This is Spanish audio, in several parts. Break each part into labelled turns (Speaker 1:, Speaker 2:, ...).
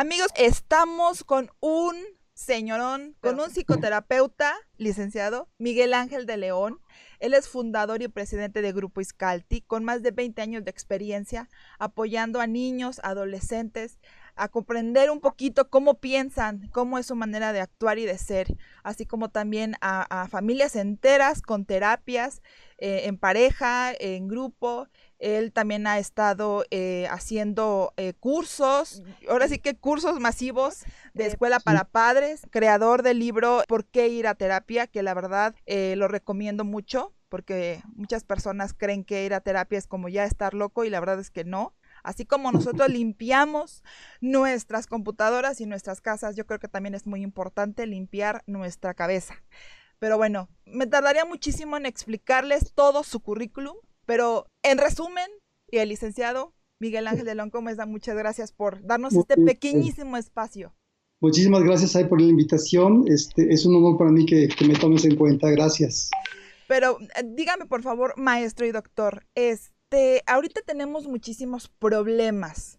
Speaker 1: Amigos, estamos con un señorón, con un psicoterapeuta licenciado, Miguel Ángel de León. Él es fundador y presidente de Grupo Iscalti, con más de 20 años de experiencia apoyando a niños, adolescentes, a comprender un poquito cómo piensan, cómo es su manera de actuar y de ser, así como también a, familias enteras con terapias eh, en pareja, en grupo, él también ha estado eh, haciendo eh, cursos, ahora sí que cursos masivos de escuela para padres, creador del libro ¿Por qué ir a terapia? Que la verdad eh, lo recomiendo mucho porque muchas personas creen que ir a terapia es como ya estar loco y la verdad es que no. Así como nosotros limpiamos nuestras computadoras y nuestras casas, yo creo que también es muy importante limpiar nuestra cabeza. Pero bueno, me tardaría muchísimo en explicarles todo su currículum, pero en resumen, y el licenciado Miguel Ángel de León da muchas gracias por darnos este pequeñísimo espacio.
Speaker 2: Muchísimas gracias ahí por la invitación. Este, es un honor para mí que, me tomes en cuenta. Gracias.
Speaker 1: Pero eh, dígame, por favor, maestro y doctor, este, ahorita tenemos muchísimos problemas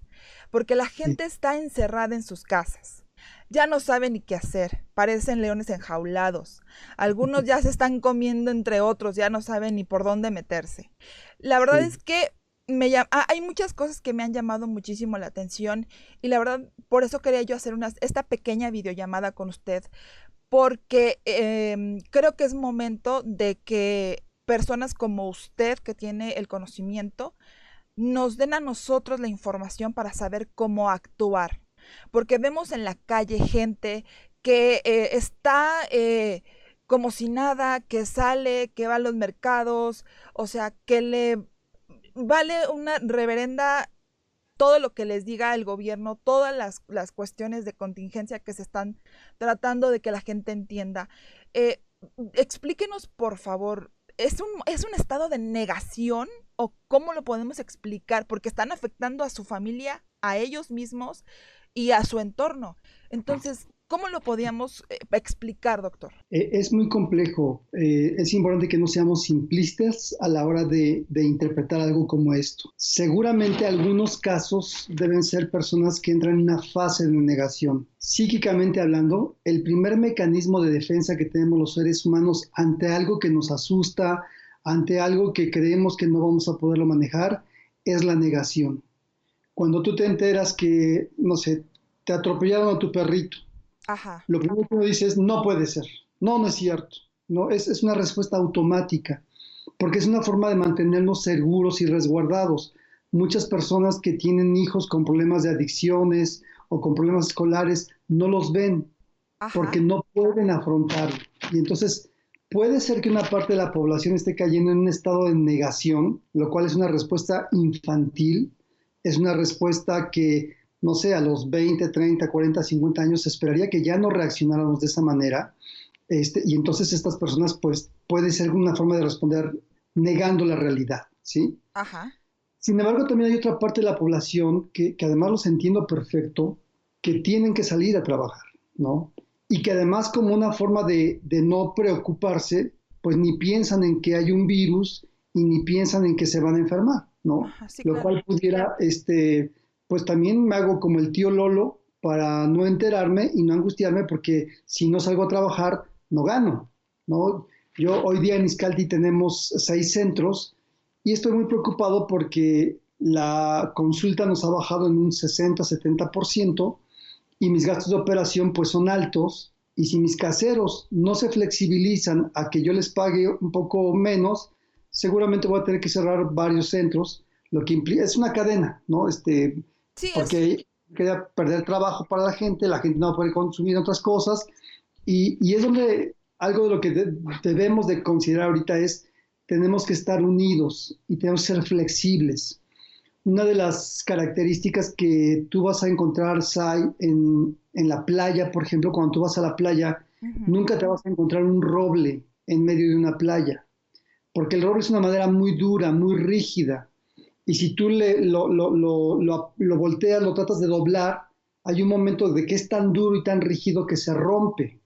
Speaker 1: porque la gente está encerrada en sus casas ya no saben ni qué hacer, parecen leones enjaulados. Algunos ya se están comiendo entre otros, ya no saben ni por dónde meterse. La verdad es que me ah, hay muchas cosas que me han llamado muchísimo la atención y la verdad por eso quería yo hacer una, esta pequeña videollamada con usted porque em, creo que es momento de que personas como usted que tiene el conocimiento nos den a nosotros la información para saber cómo actuar porque vemos en la calle gente que eh, está eh, como si nada, que sale, que va a los mercados, o sea, que le vale una reverenda todo lo que les diga el gobierno, todas las, cuestiones de contingencia que se están tratando de que la gente entienda. Eh, explíquenos, por favor, ¿es un, ¿es un estado de negación o cómo lo podemos explicar? Porque están afectando a su familia, a ellos mismos, y a su entorno. Entonces, ¿Cómo lo podíamos eh, explicar, doctor?
Speaker 2: Eh, es muy complejo. Eh, es importante que no seamos simplistas a la hora de, de, interpretar algo como esto. Seguramente algunos casos deben ser personas que entran en una fase de negación. Psíquicamente hablando, el primer mecanismo de defensa que tenemos los seres humanos ante algo que nos asusta, ante algo que creemos que no vamos a poderlo manejar, es la negación. Cuando tú te enteras que, no sé, te atropellaron a tu perrito, lo primero que uno dice es, no puede ser, no, no es cierto, no, es, es una respuesta automática, porque es una forma de mantenernos seguros y resguardados. Muchas personas que tienen hijos con problemas de adicciones o con problemas escolares no los ven porque no pueden afrontarlo. Y entonces puede ser que una parte de la población esté cayendo en un estado de negación, lo cual es una respuesta infantil, es una respuesta que no sé, a los 20, 30, 40, 50 años, se esperaría que ya no reaccionáramos de esa manera. Este, y entonces estas personas, pues, puede ser una forma de responder negando la realidad, ¿sí? Ajá. Sin embargo, también hay otra parte de la población que, que además los entiendo perfecto, que tienen que salir a trabajar, ¿no? Y que además como una forma de, de no preocuparse, pues ni piensan en que hay un virus y ni piensan en que se van a enfermar, ¿no? Lo cual pudiera, este, pues también me hago como el tío Lolo para no enterarme y no angustiarme porque si no salgo a trabajar no gano, ¿no? Yo hoy día en Iscalti tenemos seis centros y estoy muy preocupado porque la consulta nos ha bajado en un 60-70% y mis gastos de operación pues son altos y si mis caseros no se flexibilizan a que yo les pague un poco menos, seguramente voy a tener que cerrar varios centros, lo que implica, es una cadena, ¿no? Este, porque quería perder trabajo para la gente, la gente no puede consumir otras cosas y, y es donde algo de lo que debemos de considerar ahorita es tenemos que estar unidos y tenemos que ser flexibles. Una de las características que tú vas a encontrar, Sai, en, en la playa, por ejemplo, cuando tú vas a la playa, nunca te vas a encontrar un roble en medio de una playa, porque el roble es una madera muy dura, muy rígida, y si tú le, lo, lo, lo, lo, volteas, lo tratas de doblar, hay un momento de que es tan duro y tan rígido que se rompe.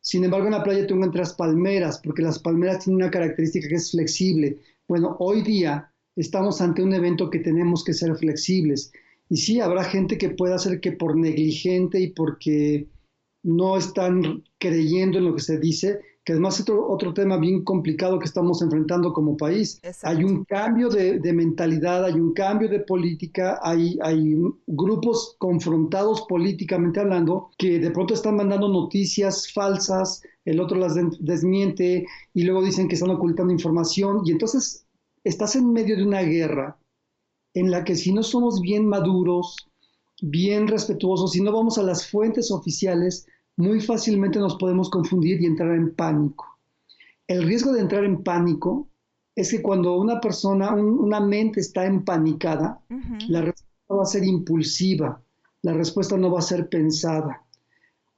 Speaker 2: Sin embargo, en la playa tú encuentras palmeras, porque las palmeras tienen una característica que es flexible. Bueno, hoy día estamos ante un evento que tenemos que ser flexibles. Y sí, habrá gente que pueda ser que por negligente y porque no están creyendo en lo que se dice, que además es otro, tema bien complicado que estamos enfrentando como país. Hay un cambio de, mentalidad, hay un cambio de política, hay, hay grupos confrontados políticamente hablando que de pronto están mandando noticias falsas, el otro las desmiente y luego dicen que están ocultando información y entonces estás en medio de una guerra en la que si no somos bien maduros, bien respetuosos, si no vamos a las fuentes oficiales, muy fácilmente nos podemos confundir y entrar en pánico. El riesgo de entrar en pánico es que cuando una persona, una mente está empanicada, la respuesta va a ser impulsiva, la respuesta no va a ser pensada.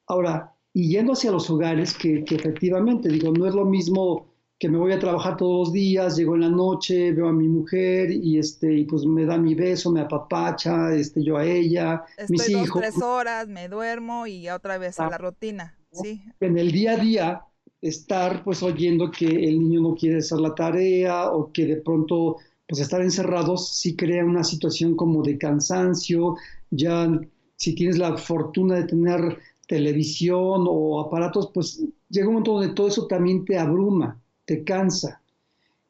Speaker 2: Ahora, y yendo hacia los hogares, que, que efectivamente, digo, no es lo mismo que me voy a trabajar todos los días, llego en la noche, veo a mi mujer y este y pues me da mi beso, me apapacha, este yo a ella,
Speaker 1: Estoy mis dos, hijos. tres horas, me duermo y otra vez a la ah, rutina, sí.
Speaker 2: En el día a día estar pues oyendo que el niño no quiere hacer la tarea o que de pronto pues estar encerrados sí crea una situación como de cansancio, ya si tienes la fortuna de tener televisión o aparatos, pues llega un momento donde todo eso también te abruma te cansa.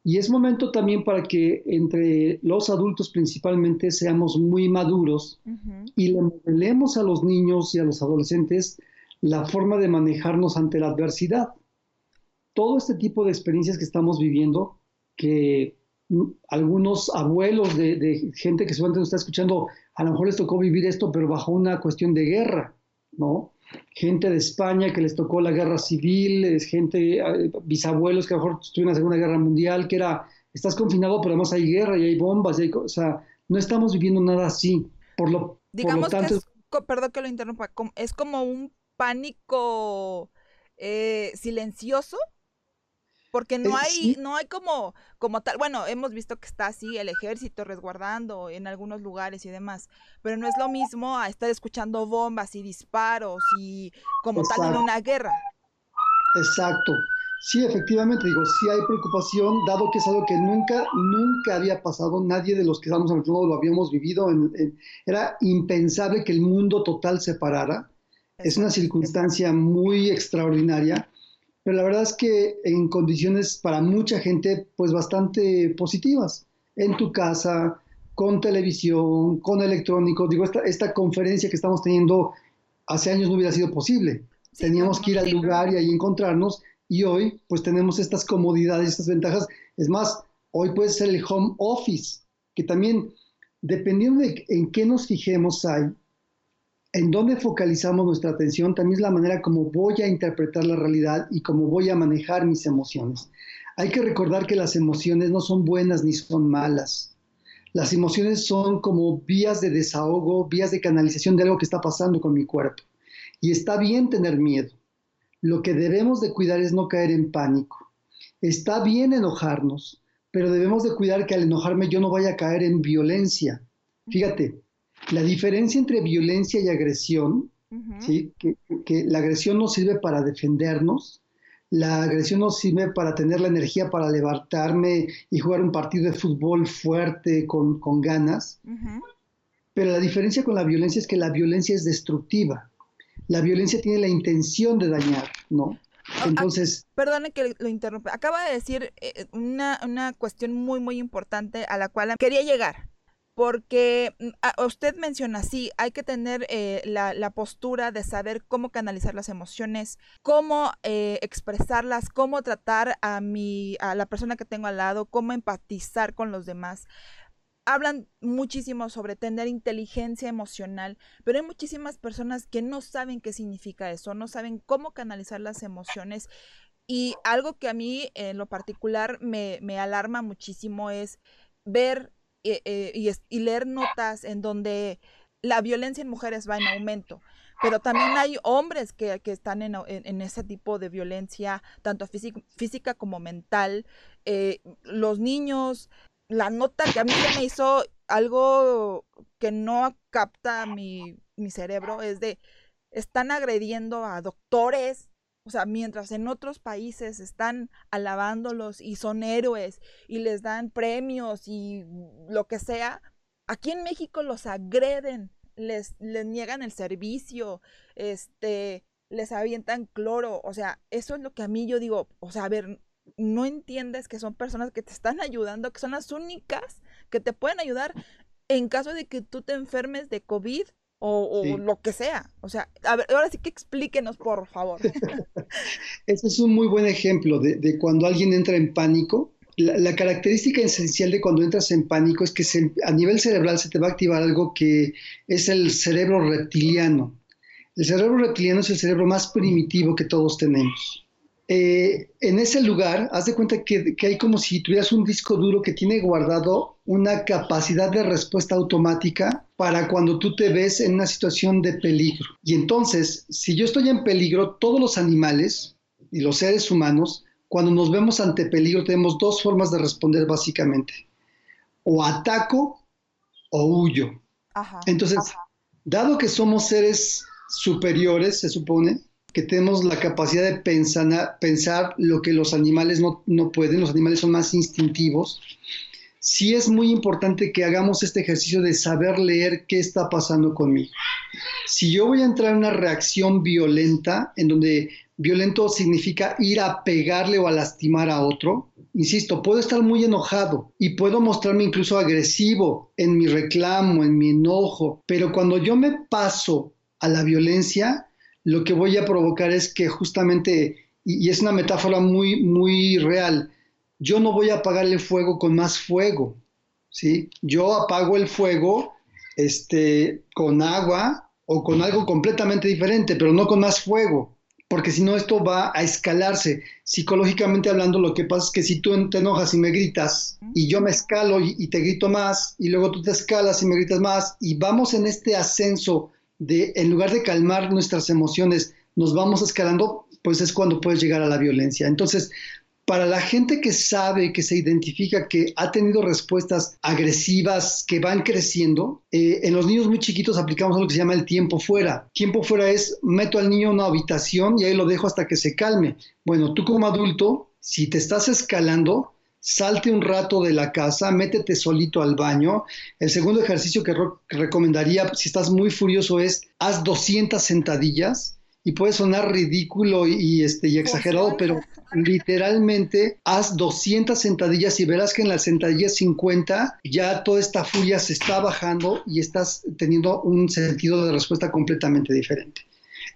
Speaker 2: Y es momento también para que entre los adultos principalmente seamos muy maduros y le modelemos a los niños y a los adolescentes la forma de manejarnos ante la adversidad. Todo este tipo de experiencias que estamos viviendo, que algunos abuelos de, de gente que seguramente nos está escuchando, a lo mejor les tocó vivir esto, pero bajo una cuestión de guerra, ¿no? Gente de España que les tocó la guerra civil, es gente, eh, bisabuelos que a lo mejor estuvieron en la Segunda Guerra Mundial, que era, estás confinado, pero además hay guerra y hay bombas, y o sea, no estamos viviendo nada así. Por lo,
Speaker 1: Digamos tanto, que es, perdón que lo interrumpa, es como un pánico eh, silencioso porque no eh, hay, no hay como, como tal, bueno, hemos visto que está así el ejército resguardando en algunos lugares y demás, pero no es lo mismo a estar escuchando bombas y disparos y como tal en una guerra.
Speaker 2: Exacto. Sí, efectivamente, digo, sí hay preocupación, dado que es algo que nunca, nunca había pasado, nadie de los que estamos hablando lo habíamos vivido, era impensable que el mundo total se parara. Es una circunstancia muy extraordinaria pero la verdad es que en condiciones para mucha gente pues bastante positivas, en tu casa, con televisión, con electrónicos, digo, esta, esta conferencia que estamos teniendo hace años no hubiera sido posible. Teníamos que ir al lugar y ahí encontrarnos y hoy pues tenemos estas comodidades, estas ventajas. Es más, hoy puede ser el home office, que también dependiendo de en qué nos fijemos hay, en dónde focalizamos nuestra atención también es la manera como voy a interpretar la realidad y cómo voy a manejar mis emociones. Hay que recordar que las emociones no son buenas ni son malas. Las emociones son como vías de desahogo, vías de canalización de algo que está pasando con mi cuerpo. Y está bien tener miedo. Lo que debemos de cuidar es no caer en pánico. Está bien enojarnos, pero debemos de cuidar que al enojarme yo no vaya a caer en violencia. Fíjate, la diferencia entre violencia y agresión, ¿sí? Que, la agresión no sirve para defendernos, la agresión no sirve para tener la energía para levantarme y jugar un partido de fútbol fuerte con, ganas, pero la diferencia con la violencia es que la violencia es destructiva. La violencia tiene la intención de dañar, ¿no?
Speaker 1: Ah, ah, Entonces... perdone que lo interrumpa. Acaba de decir eh, una, una cuestión muy, muy importante a la cual quería llegar porque mm, usted menciona, sí, hay que tener eh, la, postura de saber cómo canalizar las emociones, cómo eh, expresarlas, cómo tratar a, mi, a la persona que tengo al lado, cómo empatizar con los demás. Hablan muchísimo sobre tener inteligencia emocional, pero hay muchísimas personas que no saben qué significa eso, no saben cómo canalizar las emociones. Y algo que a mí en lo particular me, me alarma muchísimo es ver eh, eh, y, leer notas en donde la violencia en mujeres va en aumento, pero también hay hombres que, están en, ese tipo de violencia, tanto física, como mental. Eh, los niños, la nota que a mí me hizo algo que no capta mi, mi cerebro es de, están agrediendo a doctores, o sea, mientras en otros países están alabándolos y son héroes y les dan premios y lo que sea, aquí en México los agreden, les, les niegan el servicio, este, les avientan cloro, o sea, eso es lo que a mí yo digo, o sea, a ver, no entiendes que son personas que te están ayudando, que son las únicas que te pueden ayudar en caso de que tú te enfermes de COVID o, lo que sea. O sea, a ver, ahora sí que explíquenos, por favor.
Speaker 2: Ese es un muy buen ejemplo de, cuando alguien entra en pánico. La, característica esencial de cuando entras en pánico es que a nivel cerebral se te va a activar algo que es el cerebro reptiliano. El cerebro reptiliano es el cerebro más primitivo que todos tenemos. Eh, en ese lugar, haz de cuenta que, hay como si tuvieras un disco duro que tiene guardado una capacidad de respuesta automática para cuando tú te ves en una situación de peligro. Y entonces, si yo estoy en peligro, todos los animales y los seres humanos, cuando nos vemos ante peligro, tenemos dos formas de responder básicamente. O ataco o huyo. Entonces, dado que somos seres superiores, se supone, que tenemos la capacidad de pensar, lo que los animales no, no, pueden, los animales son más instintivos, sí es muy importante que hagamos este ejercicio de saber leer qué está pasando conmigo. Si yo voy a entrar en una reacción violenta, en donde violento significa ir a pegarle o a lastimar a otro, insisto, puedo estar muy enojado y puedo mostrarme incluso agresivo en mi reclamo, en mi enojo, pero cuando yo me paso a la violencia, lo que voy a provocar es que justamente, y, es una metáfora muy, muy real, yo no voy a apagar el fuego con más fuego, ¿sí? Yo apago el fuego este, con agua o con algo completamente diferente, pero no con más fuego, porque si no esto va a escalarse. Psicológicamente hablando, lo que pasa es que si tú te enojas y me gritas y yo me escalo y, y te grito más y luego tú te escalas y me gritas más y vamos en este ascenso de, en lugar de calmar nuestras emociones, nos vamos escalando, pues es cuando puedes llegar a la violencia. Entonces, para la gente que sabe, que se identifica, que ha tenido respuestas agresivas que van creciendo, eh, en los niños muy chiquitos aplicamos algo que se llama el tiempo fuera. Tiempo fuera es meto al niño en una habitación y ahí lo dejo hasta que se calme. Bueno, tú como adulto, si te estás escalando, salte un rato de la casa, métete solito al baño. El segundo ejercicio que, recomendaría si estás muy furioso es haz 200 sentadillas y puede sonar ridículo y, este, y exagerado, pero literalmente haz 200 sentadillas y verás que en las sentadillas 50 ya toda esta furia se está bajando y estás teniendo un sentido de respuesta completamente diferente.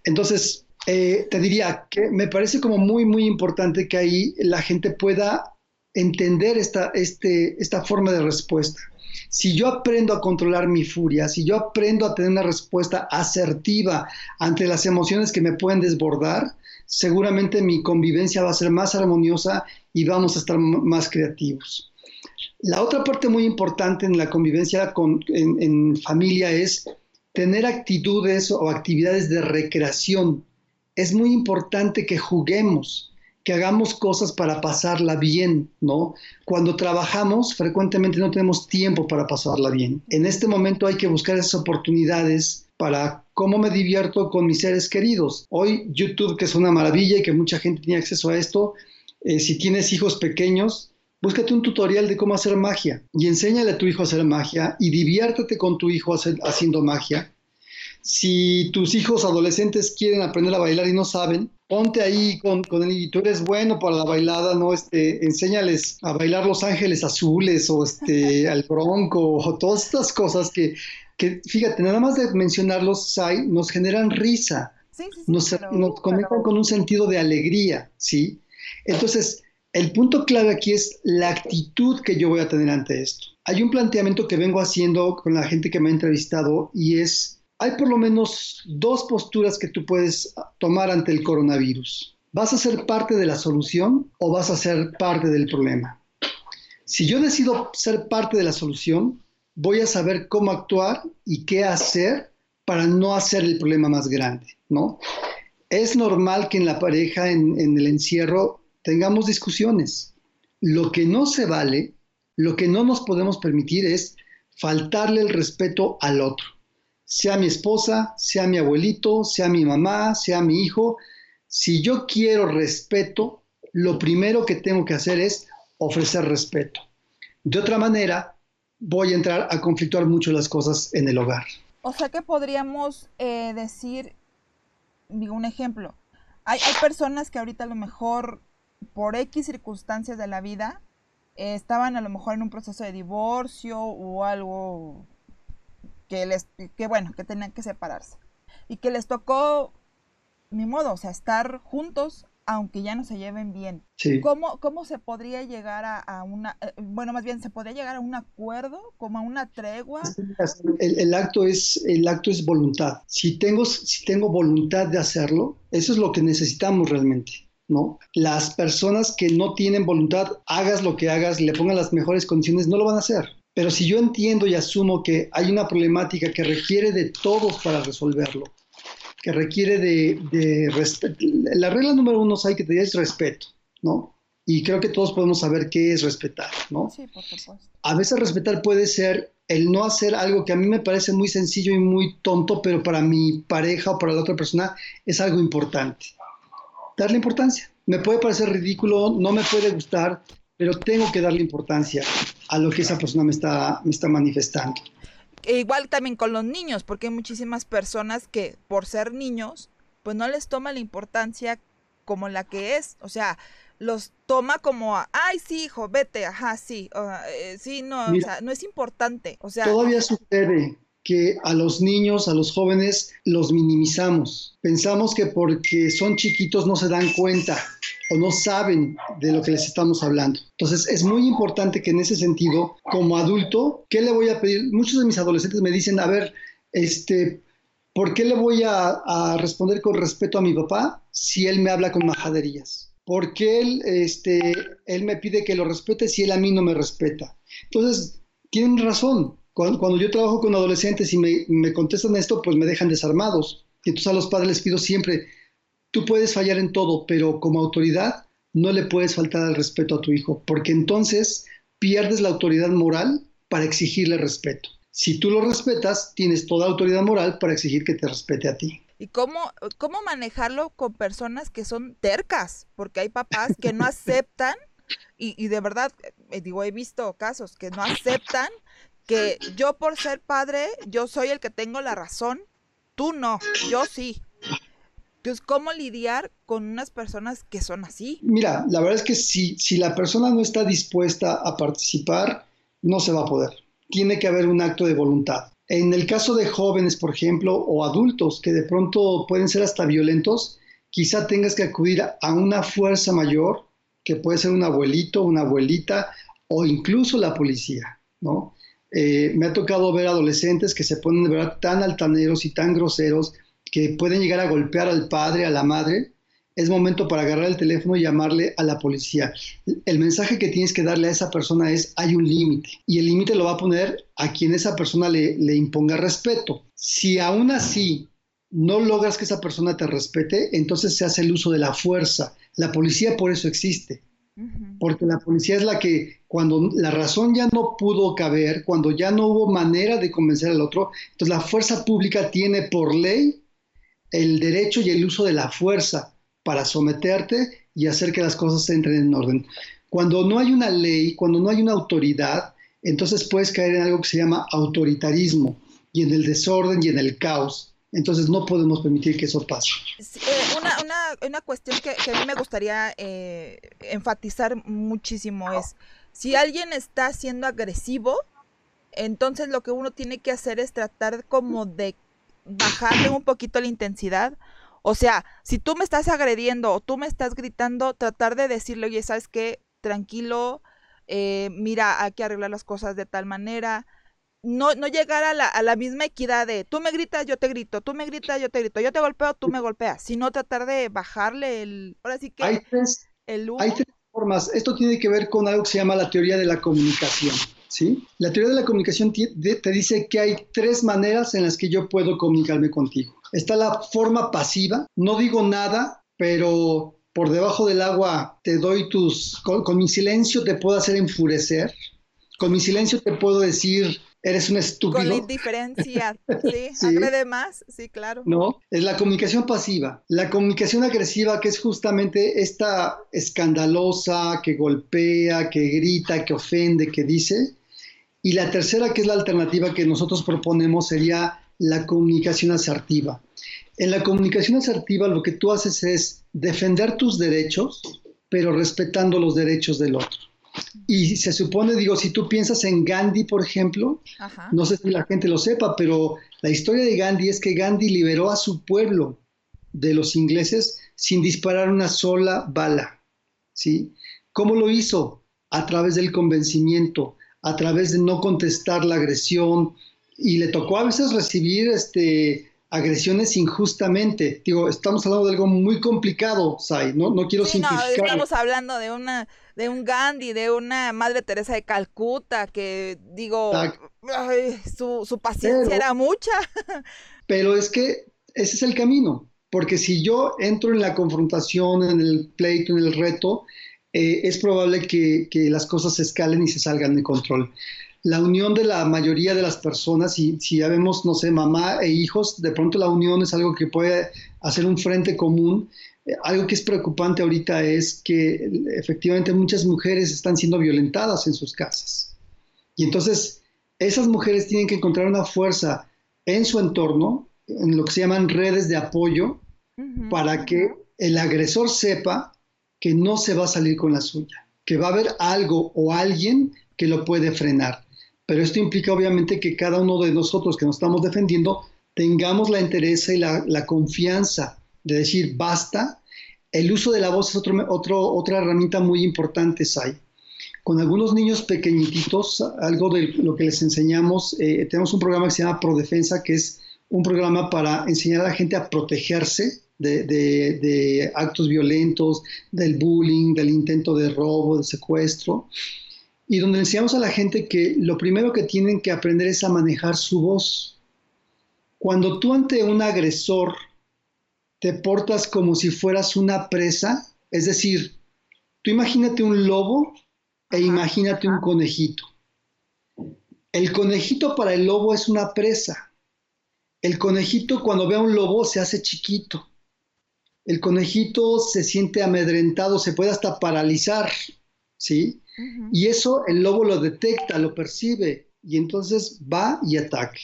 Speaker 2: Entonces, eh, te diría que me parece como muy, muy importante que ahí la gente pueda entender esta, este, esta forma de respuesta. Si yo aprendo a controlar mi furia, si yo aprendo a tener una respuesta asertiva ante las emociones que me pueden desbordar, seguramente mi convivencia va a ser más armoniosa y vamos a estar más creativos. La otra parte muy importante en la convivencia con, en, en familia es tener actitudes o actividades de recreación. Es muy importante que juguemos, que hagamos cosas para pasarla bien, ¿no? Cuando trabajamos, frecuentemente no tenemos tiempo para pasarla bien. En este momento hay que buscar esas oportunidades para cómo me divierto con mis seres queridos. Hoy YouTube, que es una maravilla y que mucha gente tiene acceso a esto, eh, si tienes hijos pequeños, búscate un tutorial de cómo hacer magia y enséñale a tu hijo a hacer magia y diviértete con tu hijo haciendo magia. Si tus hijos adolescentes quieren aprender a bailar y no saben, ponte ahí con, con y tú eres bueno para la bailada, ¿no? Este, enséñales a bailar Los Ángeles Azules o este, al Bronco o todas estas cosas que, que, fíjate, nada más de mencionarlos, Sai, nos generan risa, nos, nos conectan con un sentido de alegría, ¿sí? Entonces, el punto clave aquí es la actitud que yo voy a tener ante esto. Hay un planteamiento que vengo haciendo con la gente que me ha entrevistado y es hay por lo menos dos posturas que tú puedes tomar ante el coronavirus. ¿Vas a ser parte de la solución o vas a ser parte del problema? Si yo decido ser parte de la solución, voy a saber cómo actuar y qué hacer para no hacer el problema más grande, ¿no? Es normal que en la pareja, en, en el encierro, tengamos discusiones. Lo que no se vale, lo que no nos podemos permitir es faltarle el respeto al otro sea mi esposa, sea mi abuelito, sea mi mamá, sea mi hijo, si yo quiero respeto, lo primero que tengo que hacer es ofrecer respeto. De otra manera, voy a entrar a conflictuar mucho las cosas en el hogar.
Speaker 1: O sea que podríamos eh, decir, digo un ejemplo, hay, personas que ahorita a lo mejor por X circunstancias de la vida eh, estaban a lo mejor en un proceso de divorcio o algo que les, que bueno, que tenían que separarse y que les tocó, ni modo, o sea, estar juntos aunque ya no se lleven bien. ¿Cómo, ¿Cómo, se podría llegar a, una, eh, bueno, más bien, se podría llegar a un acuerdo, como a una tregua?
Speaker 2: El, acto, es, el acto es voluntad. Si tengo, si tengo voluntad de hacerlo, eso es lo que necesitamos realmente. ¿No? Las personas que no tienen voluntad, hagas lo que hagas, le pongan las mejores condiciones, no lo van a hacer. Pero si yo entiendo y asumo que hay una problemática que requiere de todos para resolverlo, que requiere de, respeto. La regla número uno hay que tener es respeto, ¿no? Y creo que todos podemos saber qué es respetar, ¿no?
Speaker 1: Sí, por supuesto.
Speaker 2: A veces respetar puede ser el no hacer algo que a mí me parece muy sencillo y muy tonto, pero para mi pareja o para la otra persona es algo importante. Darle importancia. Me puede parecer ridículo, no me puede gustar, pero tengo que darle importancia a lo que esa persona me está, me está manifestando.
Speaker 1: E igual también con los niños, porque hay muchísimas personas que por ser niños, pues no les toma la importancia como la que es. O sea, los toma como, ay, sí, hijo, vete, ajá, sí, eh, sí, no, o sea, no es importante. O sea,
Speaker 2: todavía sucede que a los niños, a los jóvenes, los minimizamos. Pensamos que porque son chiquitos no se dan cuenta o no saben de lo que les estamos hablando. Entonces es muy importante que en ese sentido, como adulto, ¿qué le voy a pedir? Muchos de mis adolescentes me dicen, a ver, este, ¿por qué le voy a, responder con respeto a mi papá si él me habla con majaderías? ¿Por qué él, este, él me pide que lo respete si él a mí no me respeta? Entonces, tienen razón cuando, yo trabajo con adolescentes y me, contestan esto, pues me dejan desarmados. Y entonces a los padres les pido siempre, tú puedes fallar en todo, pero como autoridad no le puedes faltar al respeto a tu hijo, porque entonces pierdes la autoridad moral para exigirle respeto. Si tú lo respetas, tienes toda autoridad moral para exigir que te respete a ti.
Speaker 1: ¿Y cómo, cómo manejarlo con personas que son tercas? Porque hay papás que no aceptan, y, y de verdad, eh, digo, he visto casos que no aceptan que yo por ser padre, yo soy el que tengo la razón, tú no, yo sí. Entonces, ¿cómo lidiar con unas personas que son así?
Speaker 2: Mira, la verdad es que si, si la persona no está dispuesta a participar, no se va a poder. Tiene que haber un acto de voluntad. En el caso de jóvenes, por ejemplo, o adultos que de pronto pueden ser hasta violentos, quizá tengas que acudir a una fuerza mayor, que puede ser un abuelito, una abuelita o incluso la policía, ¿no? Eh, me ha tocado ver adolescentes que se ponen de verdad tan altaneros y tan groseros que pueden llegar a golpear al padre, a la madre. Es momento para agarrar el teléfono y llamarle a la policía. El mensaje que tienes que darle a esa persona es hay un límite y el límite lo va a poner a quien esa persona le, le imponga respeto. Si aún así no logras que esa persona te respete, entonces se hace el uso de la fuerza. La policía por eso existe porque la policía es la que cuando la razón ya no pudo caber, cuando ya no hubo manera de convencer al otro, entonces la fuerza pública tiene por ley el derecho y el uso de la fuerza para someterte y hacer que las cosas entren en orden. Cuando no hay una ley, cuando no hay una autoridad, entonces puedes caer en algo que se llama autoritarismo y en el desorden y en el caos. Entonces no podemos permitir que eso pase.
Speaker 1: Eh, una, cuestión que, a mí me gustaría eh, enfatizar muchísimo es, si alguien está siendo agresivo, entonces lo que uno tiene que hacer es tratar como de bajarle un poquito la intensidad. O sea, si tú me estás agrediendo o tú me estás gritando, tratar de decirle, oye, ¿sabes qué? Tranquilo, eh, mira, hay que arreglar las cosas de tal manera no, no llegar a la, a la misma equidad de tú me gritas, yo te grito, tú me gritas, yo te grito, yo te golpeo, tú me golpeas, sino tratar de bajarle el... Ahora sí que...
Speaker 2: Hay tres, hay tres Esto tiene que ver con algo que se llama la teoría de la comunicación. ¿sí? La teoría de la comunicación te dice que hay tres maneras en las que yo puedo comunicarme contigo. Está la forma pasiva, no digo nada, pero por debajo del agua te doy tus... con mi silencio te puedo hacer enfurecer. Con mi silencio te puedo decir eres un estúpido.
Speaker 1: Con la indiferencia, sí, sí. más, sí, claro.
Speaker 2: No, es la comunicación pasiva. La comunicación agresiva, que es justamente esta escandalosa, que golpea, que grita, que ofende, que dice, Y la tercera, que es la alternativa que nosotros proponemos, sería la comunicación asertiva. En la comunicación asertiva lo que tú haces es defender tus derechos, pero respetando los derechos del otro. Y se supone, digo, si tú piensas en Gandhi, por ejemplo, no sé si la gente lo sepa, pero la historia de Gandhi es que Gandhi liberó a su pueblo de los ingleses sin disparar una sola bala. ¿sí? ¿Cómo lo hizo? A través del convencimiento, a través de no contestar la agresión, y le tocó a veces recibir este, agresiones injustamente. Digo, estamos hablando de algo muy complicado, Sai, no, no quiero sí, simplificar.
Speaker 1: No, estamos hablando de una de un Gandhi, de una Madre Teresa de Calcuta, que digo, su, paciencia era mucha.
Speaker 2: pero es que ese es el camino, porque si yo entro en la confrontación, en el pleito, en el reto, eh, es probable que, que las cosas se escalen y se salgan de control la unión de la mayoría de las personas, y si ya vemos, no sé, mamá e hijos, de pronto la unión es algo que puede hacer un frente común. Eh, algo que es preocupante ahorita es que efectivamente muchas mujeres están siendo violentadas en sus casas. Y entonces esas mujeres tienen que encontrar una fuerza en su entorno, en lo que se llaman redes de apoyo, para que el agresor sepa que no se va a salir con la suya, que va a haber algo o alguien que lo puede frenar pero esto implica obviamente que cada uno de nosotros que nos estamos defendiendo tengamos la interés y la, confianza de decir basta. El uso de la voz es otro, otra herramienta muy importante, Sai. Con algunos niños pequeñitos, algo de lo que les enseñamos, eh, tenemos un programa que se llama Prodefensa, que es un programa para enseñar a la gente a protegerse de, de actos violentos, del bullying, del intento de robo, de secuestro y donde enseñamos a la gente que lo primero que tienen que aprender es a manejar su voz. Cuando tú ante un agresor te portas como si fueras una presa, es decir, tú imagínate un lobo e imagínate un conejito. El conejito para el lobo es una presa. El conejito cuando ve a un lobo se hace chiquito. El conejito se siente amedrentado, se puede hasta paralizar, ¿sí? Y eso el lobo lo detecta, lo percibe y entonces va y ataca.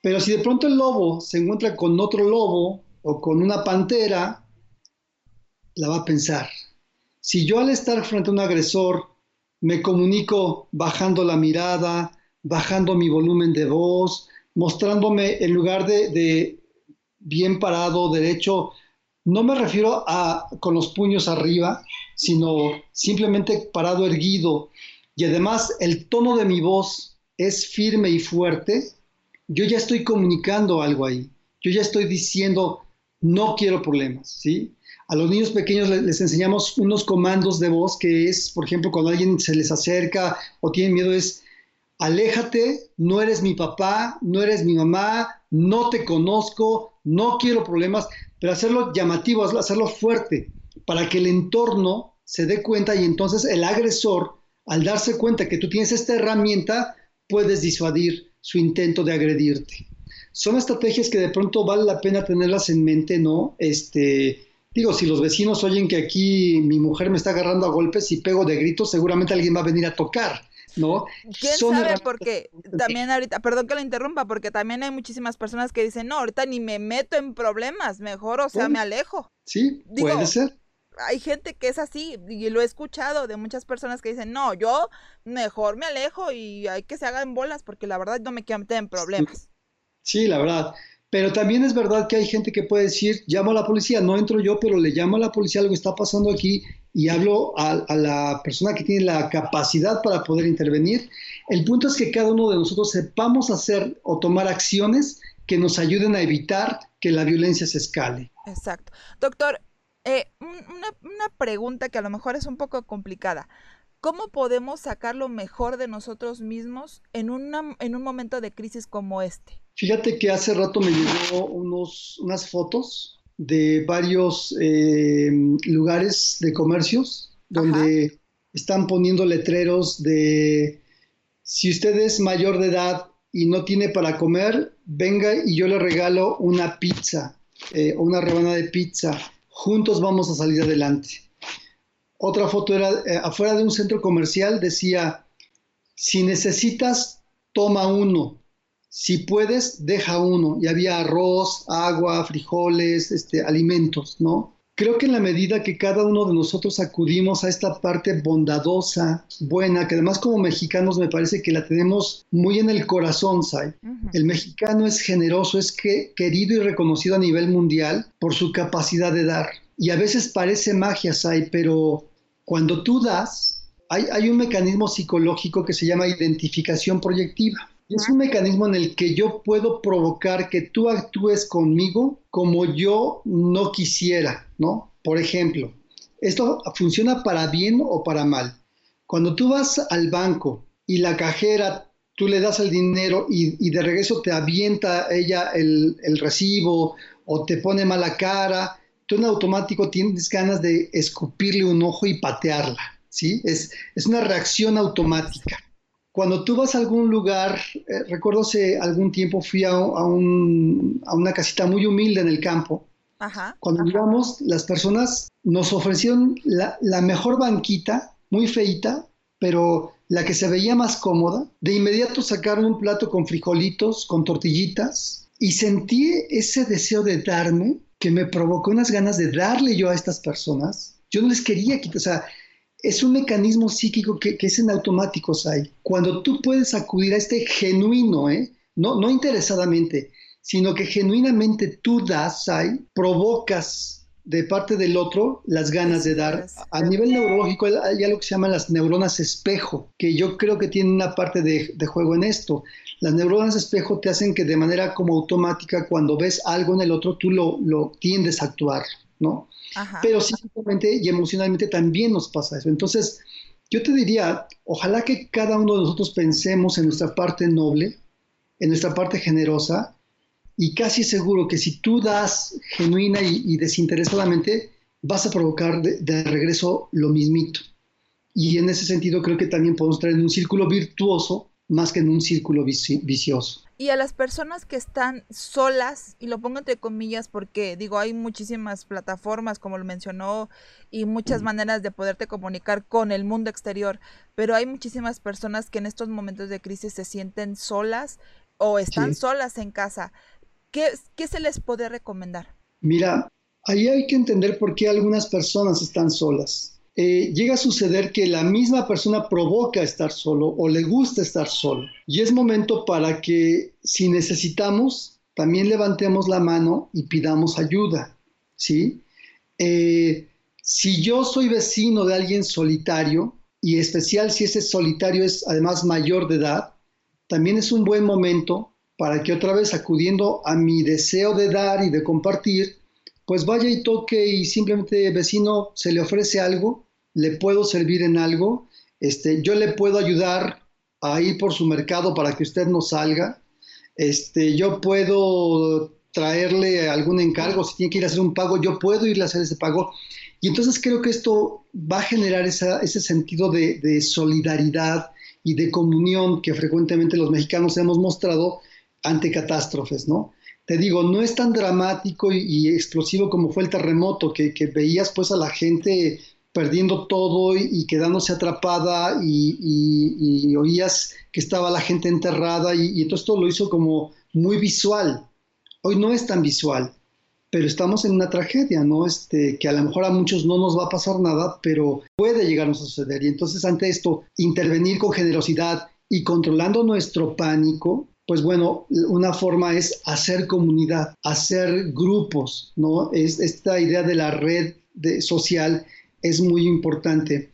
Speaker 2: Pero si de pronto el lobo se encuentra con otro lobo o con una pantera, la va a pensar. Si yo al estar frente a un agresor me comunico bajando la mirada, bajando mi volumen de voz, mostrándome en lugar de, bien parado, derecho, no me refiero a con los puños arriba, sino simplemente parado erguido y además el tono de mi voz es firme y fuerte, yo ya estoy comunicando algo ahí. Yo ya estoy diciendo, no quiero problemas, ¿sí? A los niños pequeños les, enseñamos unos comandos de voz que es, por ejemplo, cuando alguien se les acerca o tienen miedo, es, aléjate, no eres mi papá, no eres mi mamá, no te conozco, no quiero problemas, pero hacerlo llamativo, hacerlo fuerte, para que el entorno se dé cuenta y entonces el agresor, al darse cuenta que tú tienes esta herramienta, puedes disuadir su intento de agredirte. Son estrategias que de pronto vale la pena tenerlas en mente, ¿no? Este, digo, si los vecinos oyen que aquí mi mujer me está agarrando a golpes y pego de gritos, seguramente alguien va a venir a tocar. ¿no?
Speaker 1: ¿Quién sabe? Porque también ahorita, perdón que lo interrumpa, porque también hay muchísimas personas que dicen, no, ahorita ni me meto en problemas, mejor, o sea, me alejo.
Speaker 2: Sí, puede ser.
Speaker 1: Hay gente que es así, y lo he escuchado de muchas personas que dicen, no, yo mejor me alejo y hay que se hagan bolas, porque la verdad no me quiero meter en problemas.
Speaker 2: Sí la verdad. Pero también es verdad que hay gente que puede decir, llamo a la policía, no entro yo, pero le llamo a la policía algo está pasando aquí y hablo a, la persona que tiene la capacidad para poder intervenir. El punto es que cada uno de nosotros sepamos hacer o tomar acciones que nos ayuden a evitar que la violencia se escale.
Speaker 1: Exacto. Doctor, eh, una, una pregunta que a lo mejor es un poco complicada. ¿Cómo podemos sacar lo mejor de nosotros mismos en, una, en un momento de crisis como este?
Speaker 2: Fíjate que hace rato me llegó unos, unas fotos de varios eh, lugares de comercios donde están poniendo letreros de si usted es mayor de edad y no tiene para comer, venga y yo le regalo una pizza eh, o una rebanada de pizza. Juntos vamos a salir adelante. Otra foto era eh, afuera de un centro comercial, decía, si necesitas, toma uno. Si puedes, deja uno. Y había arroz, agua, frijoles, este, alimentos, ¿no? Creo que en la medida que cada uno de nosotros acudimos a esta parte bondadosa, buena, que además como mexicanos me parece que la tenemos muy en el corazón, Sai. El mexicano es generoso, es que, querido y reconocido a nivel mundial por su capacidad de dar. Y a veces parece magia, Sai, pero cuando tú das, hay, hay un mecanismo psicológico que se llama identificación proyectiva. Es un mecanismo en el que yo puedo provocar que tú actúes conmigo como yo no quisiera, ¿no? Por ejemplo, esto funciona para bien o para mal. Cuando tú vas al banco y la cajera, tú le das el dinero y, de regreso te avienta ella el, el recibo o te pone mala cara, tú en automático tienes ganas de escupirle un ojo y patearla, ¿sí? Es, es una reacción automática cuando tú vas a algún lugar, eh, recuerdo hace algún tiempo fui a, una casita muy humilde en el campo. Cuando llegamos, las personas nos ofrecieron la, mejor banquita, muy feita, pero la que se veía más cómoda. De inmediato sacaron un plato con frijolitos, con tortillitas, y sentí ese deseo de darme que me provocó unas ganas de darle yo a estas personas. Yo no les quería quitar, o sea, es un mecanismo psíquico que, es en automático, Sai. Cuando tú puedes acudir a este genuino, ¿eh? no, no interesadamente, sino que genuinamente tú das, Sai, provocas de parte del otro las ganas de dar. A nivel neurológico hay algo que se llama las neuronas espejo, que yo creo que tienen una parte de, de, juego en esto. Las neuronas espejo te hacen que de manera como automática, cuando ves algo en el otro, tú lo, lo tiendes a actuar, ¿no? Pero psíquicamente y emocionalmente también nos pasa eso. Entonces, yo te diría, ojalá que cada uno de nosotros pensemos en nuestra parte noble, en nuestra parte generosa, y casi seguro que si tú das genuina y, desinteresadamente, vas a provocar de, regreso lo mismito. Y en ese sentido creo que también podemos traer en un círculo virtuoso más que en un círculo vicioso
Speaker 1: y a las personas que están solas, y lo pongo entre comillas porque digo, hay muchísimas plataformas, como lo mencionó, y muchas maneras de poderte comunicar con el mundo exterior, pero hay muchísimas personas que en estos momentos de crisis se sienten solas o están solas en casa. ¿Qué, ¿Qué se les puede recomendar?
Speaker 2: Mira, ahí hay que entender por qué algunas personas están solas. Eh, llega a suceder que la misma persona provoca estar solo o le gusta estar solo. Y es momento para que si necesitamos, también levantemos la mano y pidamos ayuda. ¿sí? Eh, si yo soy vecino de alguien solitario, y especial si ese solitario es además mayor de edad, también es un buen momento para que otra vez acudiendo a mi deseo de dar y de compartir, pues vaya y toque y simplemente vecino se le ofrece algo, le puedo servir en algo, este, yo le puedo ayudar a ir por su mercado para que usted no salga, este, yo puedo traerle algún encargo, si tiene que ir a hacer un pago, yo puedo irle a hacer ese pago. Y entonces creo que esto va a generar ese sentido de, de, solidaridad y de comunión que frecuentemente los mexicanos hemos mostrado ante catástrofes, ¿no? Te digo, no es tan dramático y, explosivo como fue el terremoto, que, veías pues a la gente perdiendo todo y, quedándose atrapada y, oías que estaba la gente enterrada y, entonces todo lo hizo como muy visual. Hoy no es tan visual, pero estamos en una tragedia, ¿no? Este, que a lo mejor a muchos no nos va a pasar nada, pero puede llegarnos a suceder. Y entonces ante esto, intervenir con generosidad y controlando nuestro pánico, pues bueno, una forma es hacer comunidad, hacer grupos, ¿no? Es, esta idea de la red social es muy importante.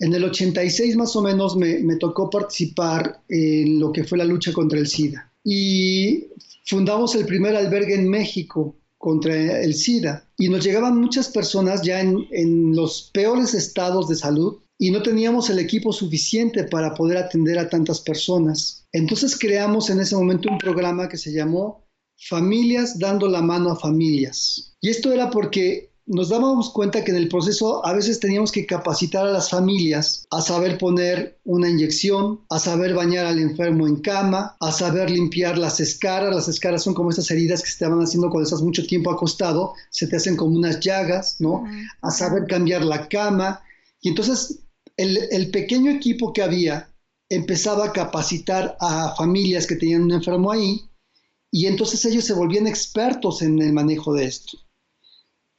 Speaker 2: En el 86 más o menos me, me, tocó participar en lo que fue la lucha contra el SIDA y fundamos el primer albergue en México contra el SIDA y nos llegaban muchas personas ya en, en los peores estados de salud y no teníamos el equipo suficiente para poder atender a tantas personas. Entonces creamos en ese momento un programa que se llamó Familias dando la mano a familias. Y esto era porque nos dábamos cuenta que en el proceso a veces teníamos que capacitar a las familias a saber poner una inyección, a saber bañar al enfermo en cama, a saber limpiar las escaras. Las escaras son como esas heridas que se te van haciendo cuando estás mucho tiempo acostado, se te hacen como unas llagas, ¿no? A saber cambiar la cama. Y entonces el, pequeño equipo que había empezaba a capacitar a familias que tenían un enfermo ahí y entonces ellos se volvían expertos en el manejo de esto.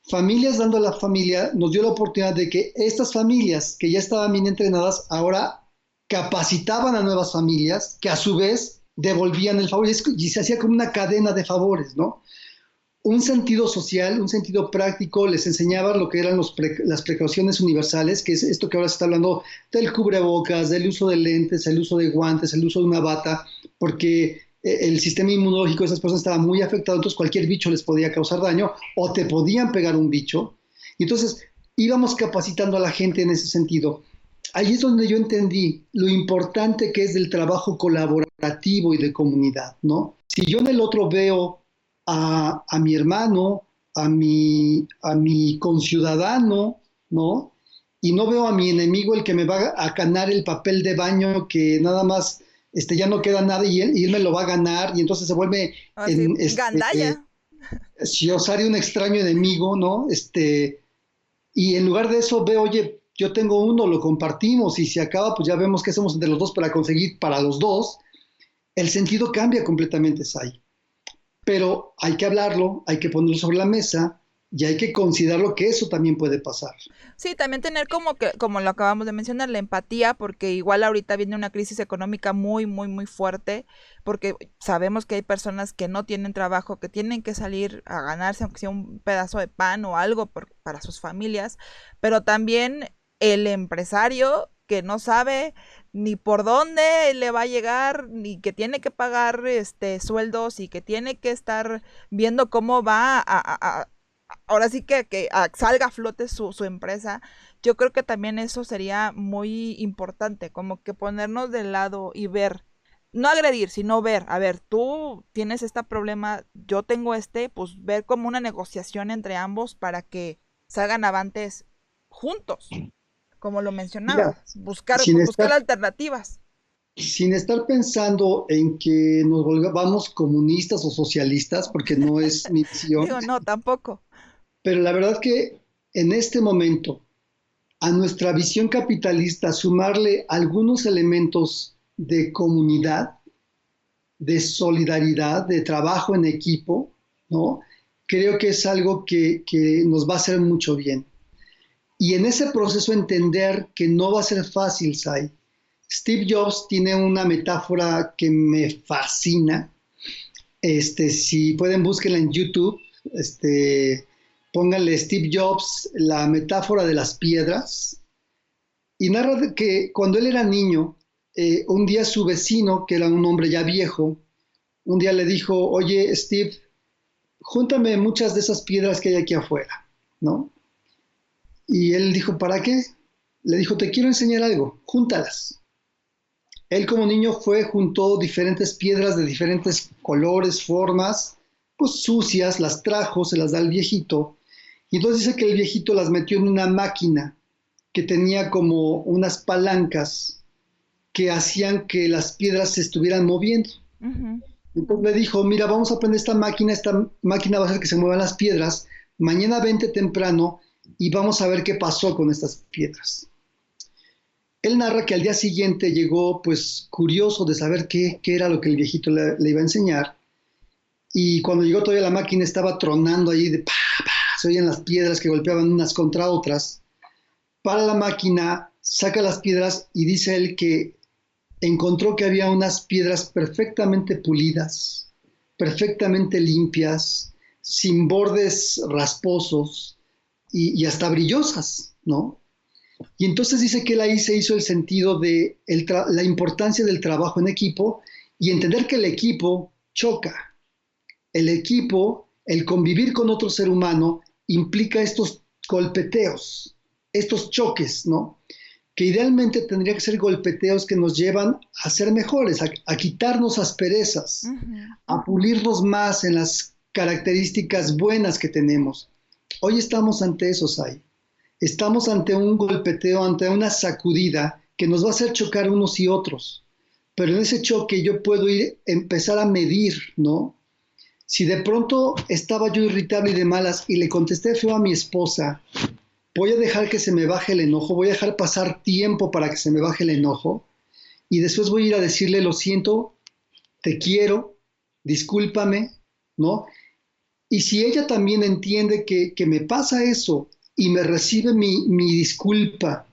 Speaker 2: Familias dando a la familia nos dio la oportunidad de que estas familias que ya estaban bien entrenadas ahora capacitaban a nuevas familias que a su vez devolvían el favor y se hacía como una cadena de favores, ¿no? Un sentido social, un sentido práctico, les enseñaba lo que eran las precauciones universales, que es esto que ahora se está hablando del cubrebocas, del uso de lentes, el uso de guantes, el uso de una bata, porque eh, el sistema inmunológico de esas personas estaba muy afectado, entonces cualquier bicho les podía causar daño o te podían pegar un bicho. Y entonces íbamos capacitando a la gente en ese sentido. Ahí es donde yo entendí lo importante que es del trabajo colaborativo y de comunidad, ¿no? Si yo en el otro veo a, a mi hermano, a mi, a mi conciudadano, ¿no? Y no veo a mi enemigo el que me va a ganar el papel de baño que nada más este, ya no queda nada y él, me lo va a ganar y entonces se vuelve
Speaker 1: ah, en, este, gandalla.
Speaker 2: si un extraño enemigo, ¿no? Este, y en lugar de eso veo, oye, yo tengo uno, lo compartimos y si acaba, pues ya vemos qué hacemos entre los dos para conseguir para los dos. El sentido cambia completamente, Sai. Pero hay que hablarlo, hay que ponerlo sobre la mesa y hay que considerarlo que eso también puede pasar.
Speaker 1: Sí, también tener como que, como lo acabamos de mencionar, la empatía, porque igual ahorita viene una crisis económica muy, muy, muy fuerte, porque sabemos que hay personas que no tienen trabajo, que tienen que salir a ganarse, aunque sea un pedazo de pan o algo para sus familias, pero también el empresario que no sabe ni por dónde le va a llegar, ni que tiene que pagar este sueldos y que tiene que estar viendo cómo va a ahora sí que, que salga a flote su, su, empresa, yo creo que también eso sería muy importante, como que ponernos de lado y ver, no agredir, sino ver, a ver, tú tienes este problema, yo tengo este, pues ver como una negociación entre ambos para que salgan avantes juntos, como lo mencionaba, buscar, buscar alternativas
Speaker 2: sin estar pensando en que nos volvamos comunistas o socialistas, porque no es mi visión.
Speaker 1: Digo, no, tampoco.
Speaker 2: Pero la verdad que en este momento, a nuestra visión capitalista, sumarle algunos elementos de comunidad, de solidaridad, de trabajo en equipo, ¿no? Creo que es algo que, que nos va a hacer mucho bien. Y en ese proceso entender que no va a ser fácil, Sai. Steve Jobs tiene una metáfora que me fascina. Este, si pueden, búsquenla en YouTube. Este, pónganle Steve Jobs la metáfora de las piedras y narra que cuando él era niño, eh, un día su vecino, que era un hombre ya viejo, un día le dijo, oye Steve, júntame muchas de esas piedras que hay aquí afuera, ¿no? Y él dijo, ¿para qué? Le dijo, te quiero enseñar algo, júntalas. Él como niño fue, juntó diferentes piedras de diferentes colores, formas, pues sucias, las trajo, se las da al viejito, y entonces dice que el viejito las metió en una máquina que tenía como unas palancas que hacían que las piedras se estuvieran moviendo. Entonces le dijo, mira, vamos a poner esta máquina, esta máquina va a hacer que se muevan las piedras, mañana vente temprano y vamos a ver qué pasó con estas piedras. Él narra que al día siguiente llegó pues curioso de saber qué, era lo que el viejito le, le, iba a enseñar y cuando llegó todavía la máquina estaba tronando allí de pa, pa, se oían las piedras que golpeaban unas contra otras. Para la máquina, saca las piedras y dice él que encontró que había unas piedras perfectamente pulidas, perfectamente limpias, sin bordes rasposos y, hasta brillosas, ¿no? Y entonces dice que él ahí se hizo el sentido de la importancia del trabajo en equipo y entender que el equipo choca. El equipo, el convivir con otro ser humano, implica estos golpeteos, estos choques, ¿no? Que idealmente tendría que ser golpeteos que nos llevan a ser mejores, a, quitarnos asperezas, a pulirnos más en las características buenas que tenemos. Hoy estamos ante eso, Sai. Estamos ante un golpeteo, ante una sacudida que nos va a hacer chocar unos y otros. Pero en ese choque yo puedo ir, empezar a medir, ¿no? Si de pronto estaba yo irritable y de malas y le contesté feo a mi esposa, voy a dejar que se me baje el enojo, voy a dejar pasar tiempo para que se me baje el enojo. y después voy a ir a decirle, lo siento, te quiero, discúlpame, ¿no? Y si ella también entiende que, me pasa eso y me recibe mi, disculpa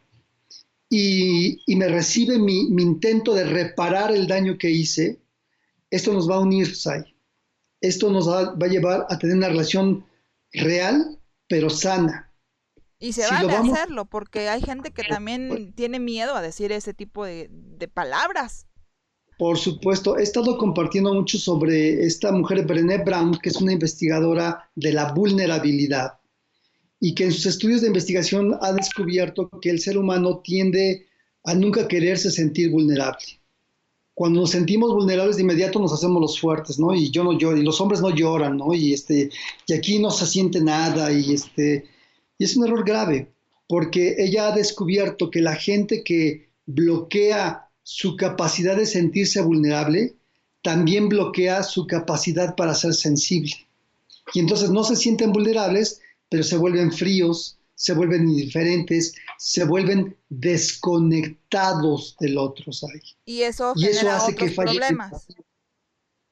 Speaker 2: y, me recibe mi, intento de reparar el daño que hice, esto nos va a unir, Sai. Esto nos va, a llevar a tener una relación real, pero sana.
Speaker 1: Y se vale a hacerlo, porque hay gente que también tiene miedo a decir ese tipo de, de palabras.
Speaker 2: Por supuesto, he estado compartiendo mucho sobre esta mujer Brené Brown, que es una investigadora de la vulnerabilidad y que en sus estudios de investigación ha descubierto que el ser humano tiende a nunca quererse sentir vulnerable. Cuando nos sentimos vulnerables de inmediato nos hacemos los fuertes, ¿no? Y yo no lloro, y los hombres no lloran, ¿no? Y, este, y aquí no se siente nada, y, este, y es un error grave, porque ella ha descubierto que la gente que bloquea su capacidad de sentirse vulnerable también bloquea su capacidad para ser sensible. Y entonces no se sienten vulnerables, pero se vuelven fríos, se vuelven indiferentes, se vuelven desconectados del otro.
Speaker 1: Y eso, y eso hace que problemas.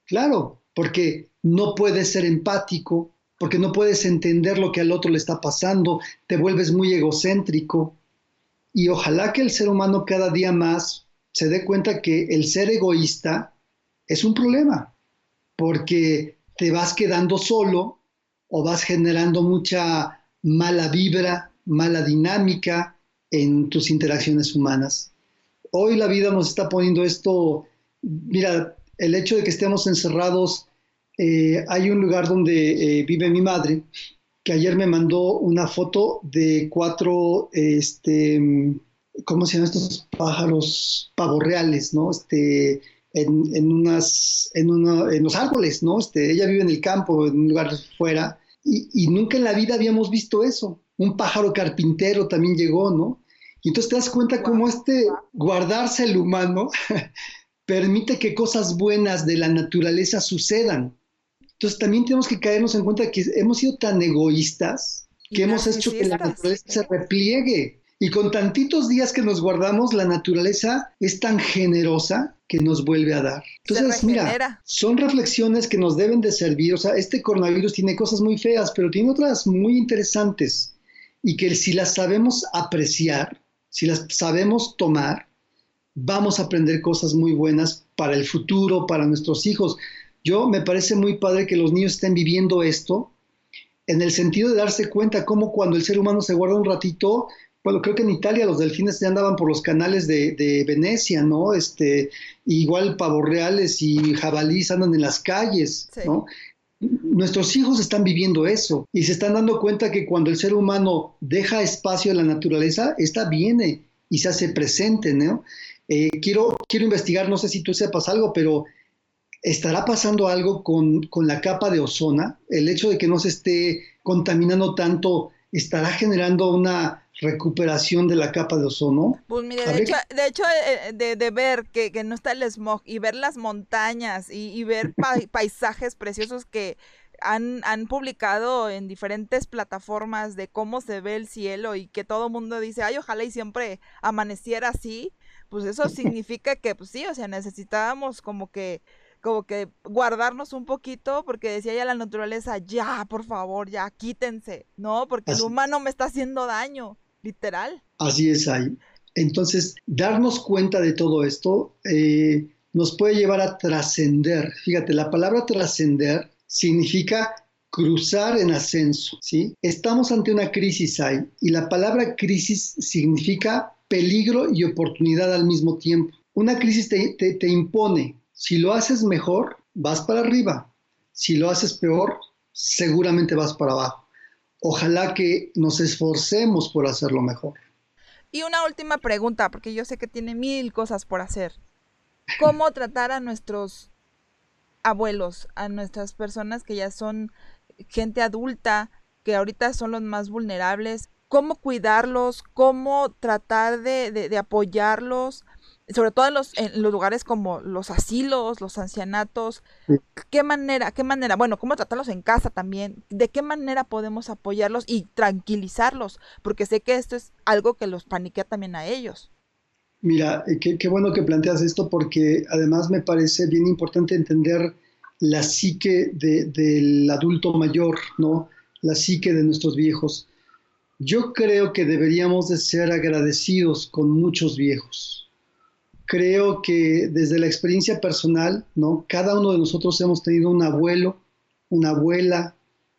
Speaker 2: Claro, porque no puedes ser empático, porque no puedes entender lo que al otro le está pasando, te vuelves muy egocéntrico. Y ojalá que el ser humano cada día más se dé cuenta que el ser egoísta es un problema, porque te vas quedando solo o vas generando mucha mala vibra, mala dinámica en tus interacciones humanas. Hoy la vida nos está poniendo esto, mira, el hecho de que estemos encerrados, eh, hay un lugar donde eh, vive mi madre, que ayer me mandó una foto de cuatro este, ¿cómo se llaman estos pájaros pavorreales, no? Este, en, unas, en, en, los árboles, ¿no? Este, ella vive en el campo, en un lugar fuera, y, nunca en la vida habíamos visto eso. Un pájaro carpintero también llegó, ¿no? Y entonces te das cuenta cómo este guardarse el humano permite que cosas buenas de la naturaleza sucedan. Entonces también tenemos que caernos en cuenta que hemos sido tan egoístas que hemos hecho que la naturaleza se repliegue. Y con tantitos días que nos guardamos, la naturaleza es tan generosa que nos vuelve a dar. Entonces, mira, son reflexiones que nos deben de servir. O sea, este coronavirus tiene cosas muy feas, pero tiene otras muy interesantes. Y que si las sabemos apreciar, si las sabemos tomar, vamos a aprender cosas muy buenas para el futuro, para nuestros hijos. Yo me parece muy padre que los niños estén viviendo esto en el sentido de darse cuenta cómo cuando el ser humano se guarda un ratito, bueno, creo que en Italia los delfines ya andaban por los canales de, Venecia, ¿no? Este, igual pavos reales y jabalíes andan en las calles, ¿no? Nuestros hijos están viviendo eso y se están dando cuenta que cuando el ser humano deja espacio a la naturaleza, esta viene y se hace presente, ¿no? Eh, quiero, quiero investigar, no sé si tú sepas algo, pero ¿estará pasando algo con, con la capa de ozona? El hecho de que no se esté contaminando tanto, ¿estará generando una recuperación de la capa de ozono.
Speaker 1: Pues mire, de hecho, de, hecho eh, eh, de, ver que, no está el smog y ver las montañas y, ver paisajes preciosos que han, han, publicado en diferentes plataformas de cómo se ve el cielo y que todo el mundo dice, ay, ojalá y siempre amaneciera así, pues eso significa que, pues sí, o sea, necesitábamos como que como que guardarnos un poquito porque decía ya la naturaleza, ya, por favor, ya, quítense, ¿no? Porque el humano me está haciendo daño literal.
Speaker 2: Así es ahí. Entonces, darnos cuenta de todo esto eh, nos puede llevar a trascender. Fíjate, la palabra trascender significa cruzar en ascenso, ¿sí? Estamos ante una crisis ahí y la palabra crisis significa peligro y oportunidad al mismo tiempo. Una crisis te, te impone. Si lo haces mejor, vas para arriba. Si lo haces peor, seguramente vas para abajo ojalá que nos esforcemos por hacerlo mejor.
Speaker 1: Y una última pregunta, porque yo sé que tiene mil cosas por hacer. ¿Cómo tratar a nuestros abuelos, a nuestras personas que ya son gente adulta, que ahorita son los más vulnerables? ¿Cómo cuidarlos? ¿Cómo tratar de, de apoyarlos? Sobre todo en los, en los lugares como los asilos, los ancianatos, ¿qué manera, qué manera, bueno, cómo tratarlos en casa también, de qué manera podemos apoyarlos y tranquilizarlos? Porque sé que esto es algo que los paniquea también a ellos.
Speaker 2: Mira, eh, qué, bueno que planteas esto porque además me parece bien importante entender la psique del adulto mayor, ¿no? La psique de nuestros viejos. Yo creo que deberíamos de ser agradecidos con muchos viejos. Creo que desde la experiencia personal, ¿no? Cada uno de nosotros hemos tenido un abuelo, una abuela,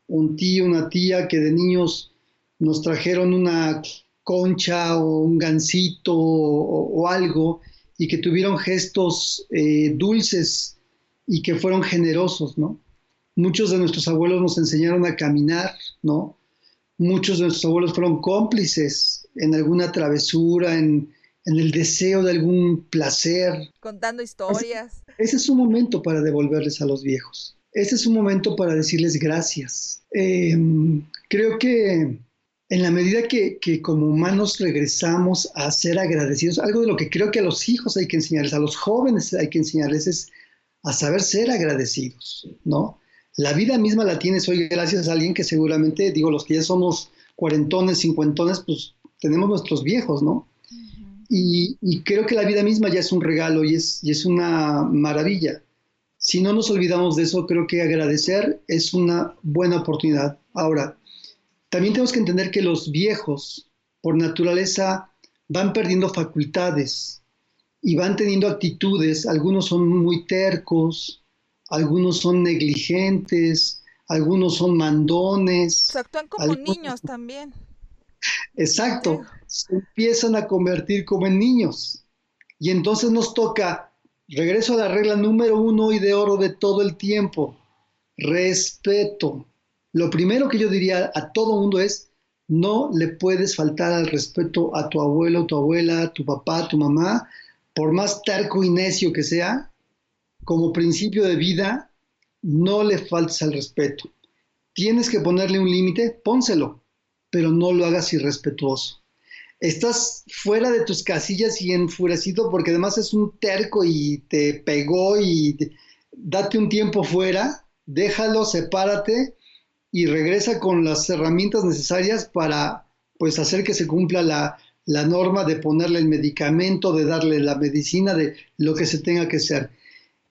Speaker 2: un tío, una tía que de niños nos trajeron una concha o un gansito o, algo y que tuvieron gestos eh, dulces y que fueron generosos, ¿no? Muchos de nuestros abuelos nos enseñaron a caminar, ¿no? Muchos de nuestros abuelos fueron cómplices en alguna travesura, en, el deseo de algún placer.
Speaker 1: Contando historias.
Speaker 2: Ese, es un momento para devolverles a los viejos. Ese es un momento para decirles gracias. Em, creo que en la medida que, como humanos regresamos a ser agradecidos, algo de lo que creo que a los hijos hay que enseñarles, a los jóvenes hay que enseñarles es a saber ser agradecidos, ¿no? La vida misma la tienes hoy gracias a alguien que seguramente, digo, los que ya somos cuarentones, cincuentones, pues tenemos nuestros viejos, ¿no? Y, creo que la vida misma ya es un regalo y es, y es una maravilla. Si no nos olvidamos de eso, creo que agradecer es una buena oportunidad. Ahora, también tenemos que entender que los viejos, por naturaleza, van perdiendo facultades y van teniendo actitudes. Algunos son muy tercos, algunos son negligentes, algunos son mandones.
Speaker 1: Se actúan como niños también.
Speaker 2: Exacto, se empiezan a convertir como en niños. Y entonces nos toca, regreso a la regla número uno y de oro de todo el tiempo, respeto. Lo primero que yo diría a todo mundo es, no le puedes faltar al respeto a tu abuelo, tu abuela, tu papá, tu mamá, por más terco y necio que sea, como principio de vida, no le faltes al respeto. Tienes que ponerle un límite, pónselo, pero no lo hagas irrespetuoso. Estás fuera de tus casillas y enfurecido porque además es un terco y te pegó y date un tiempo fuera, déjalo, sepárate y regresa con las herramientas necesarias para pues hacer que se cumpla la, norma de ponerle el medicamento, de darle la medicina, de lo que se tenga que hacer.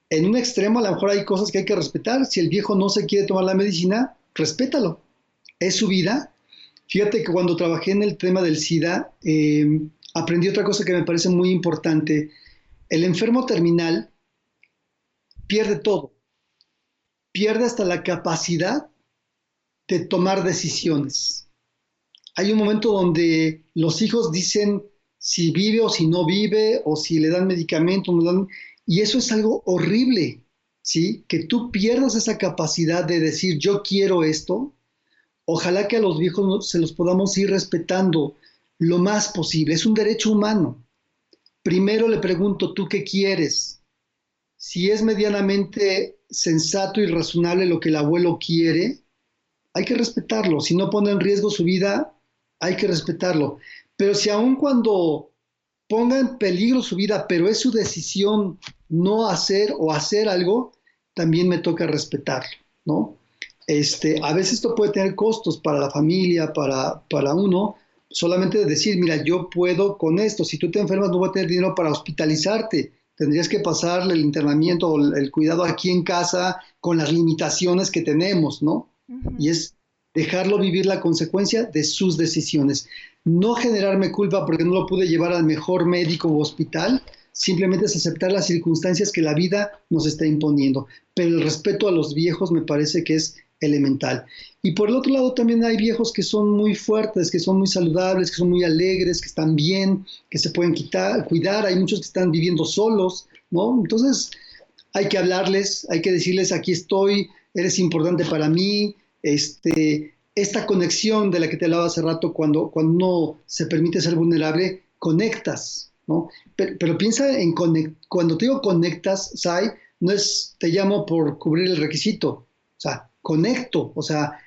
Speaker 2: En un extremo a lo mejor hay cosas que hay que respetar. Si el viejo no se quiere tomar la medicina, respétalo. Es su vida. Fíjate que cuando trabajé en el tema del SIDA, em, aprendí otra cosa que me parece muy importante. El enfermo terminal pierde todo. Pierde hasta la capacidad de tomar decisiones. Hay un momento donde los hijos dicen si vive o si no vive, o si le dan medicamento, y eso es algo horrible, ¿sí? Que tú pierdas esa capacidad de decir yo quiero esto. Ojalá que a los viejos se los podamos ir respetando lo más posible. Es un derecho humano. Primero le pregunto, ¿tú qué quieres? Si es medianamente sensato y razonable lo que el abuelo quiere, hay que respetarlo. Si no pone en riesgo su vida, hay que respetarlo. Pero si aun cuando ponga en peligro su vida, pero es su decisión no hacer o hacer algo, también me toca respetarlo, ¿no? Este, a veces esto puede tener costos para la familia, para, para uno, solamente decir, mira, yo puedo con esto, si tú te enfermas no voy a tener dinero para hospitalizarte, tendrías que pasarle el internamiento o el cuidado aquí en casa con las limitaciones que tenemos, ¿no? y es dejarlo vivir la consecuencia de sus decisiones. No generarme culpa porque no lo pude llevar al mejor médico o hospital, simplemente es aceptar las circunstancias que la vida nos está imponiendo. Pero el respeto a los viejos me parece que es elemental. Y por el otro lado también hay viejos que son muy fuertes, que son muy saludables, que son muy alegres, que están bien, que se pueden quitar, cuidar. Hay muchos que están viviendo solos, ¿no? Entonces hay que hablarles, hay que decirles, aquí estoy, eres importante para mí, este, esta conexión de la que te hablaba hace rato, cuando, cuando uno se permite ser vulnerable, conectas, ¿no? Pero, piensa en cuando te digo conectas, Sai, no es te llamo por cubrir el requisito, o sea, conecto, o sea,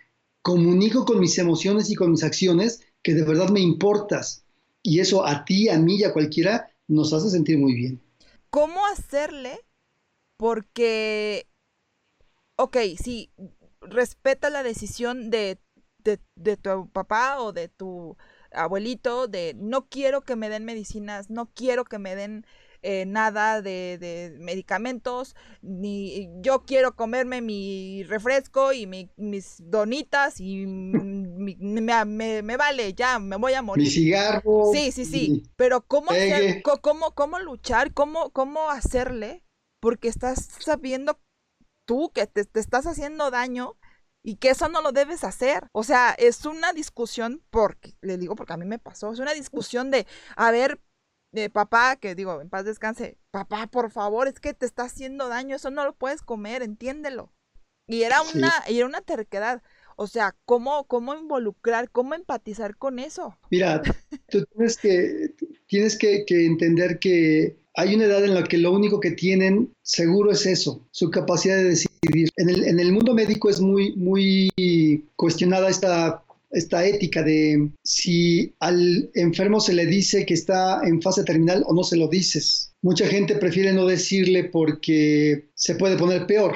Speaker 2: comunico con mis emociones y con mis acciones que de verdad me importas. Y eso a ti, a mí y a cualquiera nos hace sentir muy bien.
Speaker 1: ¿Cómo hacerle? Porque ok, sí, respeta la decisión de, tu papá o de tu abuelito de no quiero que me den medicinas, no quiero que me den eh, nada de, medicamentos, ni yo quiero comerme mi refresco y mis donitas y me, vale, ya me voy a morir.
Speaker 2: Mi cigarro.
Speaker 1: Sí, sí, sí. Pero ¿cómo, cómo, cómo luchar? ¿Cómo, ¿Cómo hacerle? Porque estás sabiendo tú que te, te estás haciendo daño y que eso no lo debes hacer. O sea, es una discusión, porque, le digo porque a mí me pasó, es una discusión de, a ver, de papá, que digo, en paz descanse, papá, por favor, es que te está haciendo daño, eso no lo puedes comer, entiéndelo. Y era una, y era una terquedad. O sea, ¿cómo, ¿cómo involucrar, cómo empatizar con eso?
Speaker 2: Mira, tú tienes que, tienes que, que entender que hay una edad en la que lo único que tienen seguro es eso, su capacidad de decidir. En el, en el mundo médico es muy, muy cuestionada esta esta ética de si al enfermo se le dice que está en fase terminal o no se lo dices. Mucha gente prefiere no decirle porque se puede poner peor,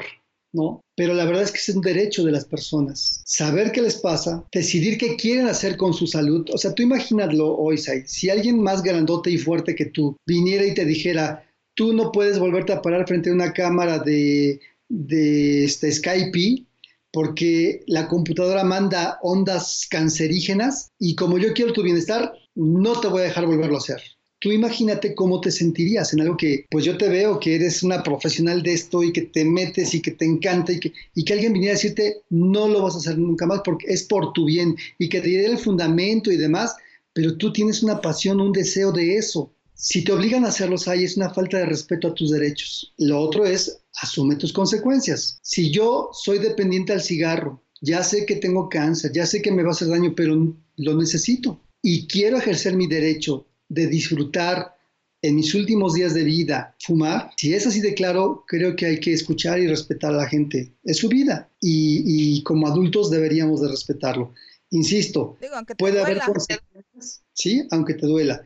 Speaker 2: ¿no? Pero la verdad es que es un derecho de las personas. Saber qué les pasa, decidir qué quieren hacer con su salud. O sea, tú imagínalo hoy, si alguien más grandote y fuerte que tú viniera y te dijera, tú no puedes volverte a parar frente a una cámara de, de este, Skype porque la computadora manda ondas cancerígenas y como yo quiero tu bienestar, no te voy a dejar volverlo a hacer. Tú imagínate cómo te sentirías en algo que, pues yo te veo que eres una profesional de esto y que te metes y que te encanta y que, y que alguien viniera a decirte, no lo vas a hacer nunca más porque es por tu bien y que te dé el fundamento y demás, pero tú tienes una pasión, un deseo de eso. Si te obligan a hacerlos ahí es una falta de respeto a tus derechos. Lo otro es asume tus consecuencias. Si yo soy dependiente al cigarro, ya sé que tengo cáncer, ya sé que me va a hacer daño, pero lo necesito y quiero ejercer mi derecho de disfrutar en mis últimos días de vida fumar, si es así de claro, creo que hay que escuchar y respetar a la gente. Es su vida y, como adultos deberíamos de respetarlo. Insisto, puede haber consecuencias, sí, aunque te duela.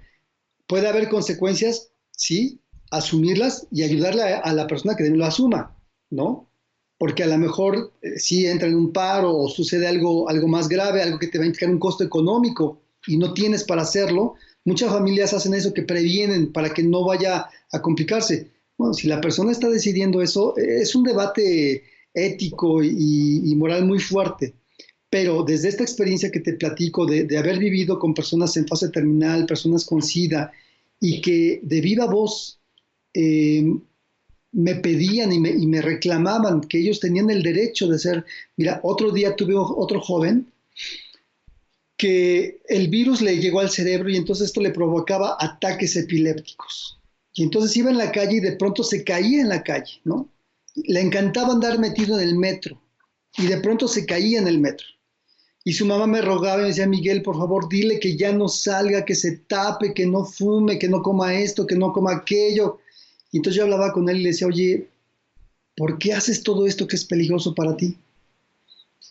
Speaker 2: Puede haber consecuencias, sí, asumirlas y ayudarle a, la persona que lo asuma, ¿no? Porque a lo mejor eh, si entra en un paro o sucede algo, algo más grave, algo que te va a implicar un costo económico y no tienes para hacerlo, muchas familias hacen eso que previenen para que no vaya a complicarse. Bueno, si la persona está decidiendo eso, eh, es un debate ético y, moral muy fuerte. Pero desde esta experiencia que te platico de, de, haber vivido con personas en fase terminal, personas con SIDA, y que de viva voz eh, me pedían y me, reclamaban que ellos tenían el derecho de ser, mira, otro día tuve otro joven que el virus le llegó al cerebro y entonces esto le provocaba ataques epilépticos. Y entonces iba en la calle y de pronto se caía en la calle, ¿no? Le encantaba andar metido en el metro y de pronto se caía en el metro. Y su mamá me rogaba y me decía, Miguel, por favor, dile que ya no salga, que se tape, que no fume, que no coma esto, que no coma aquello. Y entonces yo hablaba con él y le decía, oye, ¿por qué haces todo esto que es peligroso para ti?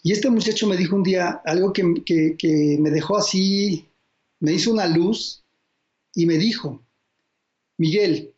Speaker 2: Y este muchacho me dijo un día algo que, me dejó así, me hizo una luz y me dijo, Miguel,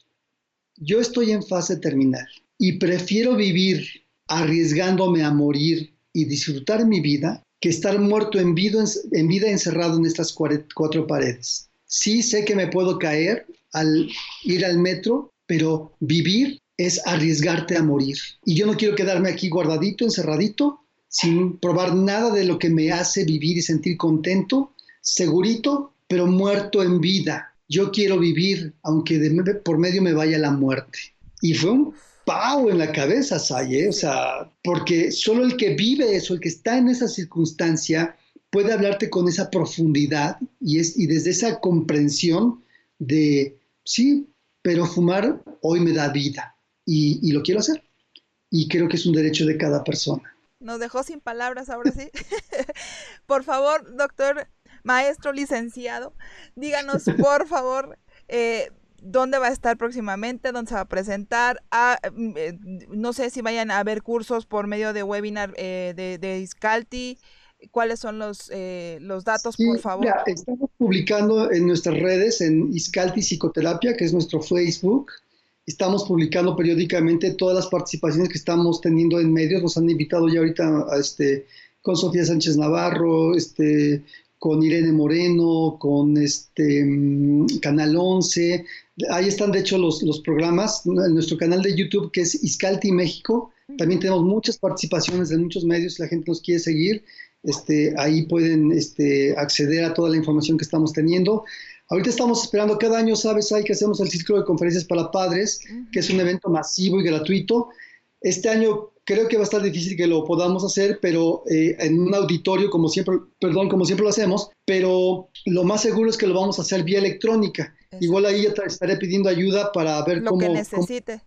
Speaker 2: yo estoy en fase terminal y prefiero vivir arriesgándome a morir y disfrutar mi vida que estar muerto en vida, en vida encerrado en estas cuatro paredes. Sí sé que me puedo caer al ir al metro, pero vivir es arriesgarte a morir. Y yo no quiero quedarme aquí guardadito, encerradito, sin probar nada de lo que me hace vivir y sentir contento, segurito, pero muerto en vida. Yo quiero vivir, aunque por medio me vaya la muerte. Y fue un pau en la cabeza, Saye, ¿eh? o sea, porque solo el que vive eso, el que está en esa circunstancia, puede hablarte con esa profundidad y, es, y desde esa comprensión de, sí, pero fumar hoy me da vida y, lo quiero hacer. Y creo que es un derecho de cada persona.
Speaker 1: Nos dejó sin palabras ahora sí. por favor, doctor, maestro, licenciado, díganos, por favor, eh, dónde va a estar próximamente, dónde se va a presentar. Ah, mm, eh, no sé si vayan a haber cursos por medio de webinar eh, de, de Iscalti cuáles son los, eh, los datos, por favor.
Speaker 2: estamos publicando en nuestras redes, en Iscalti Psicoterapia, que es nuestro Facebook. Estamos publicando periódicamente todas las participaciones que estamos teniendo en medios. Nos han invitado ya ahorita a este, con Sofía Sánchez Navarro, este, con Irene Moreno, con este mm, Canal 11. Ahí están, de hecho, los, los programas. En nuestro canal de YouTube, que es Iscalti México, también tenemos muchas participaciones de muchos medios. La gente nos quiere seguir. Este, ahí pueden este, acceder a toda la información que estamos teniendo. Ahorita estamos esperando, cada año, sabes, hay que hacemos el ciclo de conferencias para padres, que es un evento masivo y gratuito. Este año creo que va a estar difícil que lo podamos hacer, pero eh, en un auditorio, como siempre, perdón, como siempre lo hacemos, pero lo más seguro es que lo vamos a hacer vía electrónica. Igual ahí ya estaré pidiendo ayuda para ver cómo, que necesite.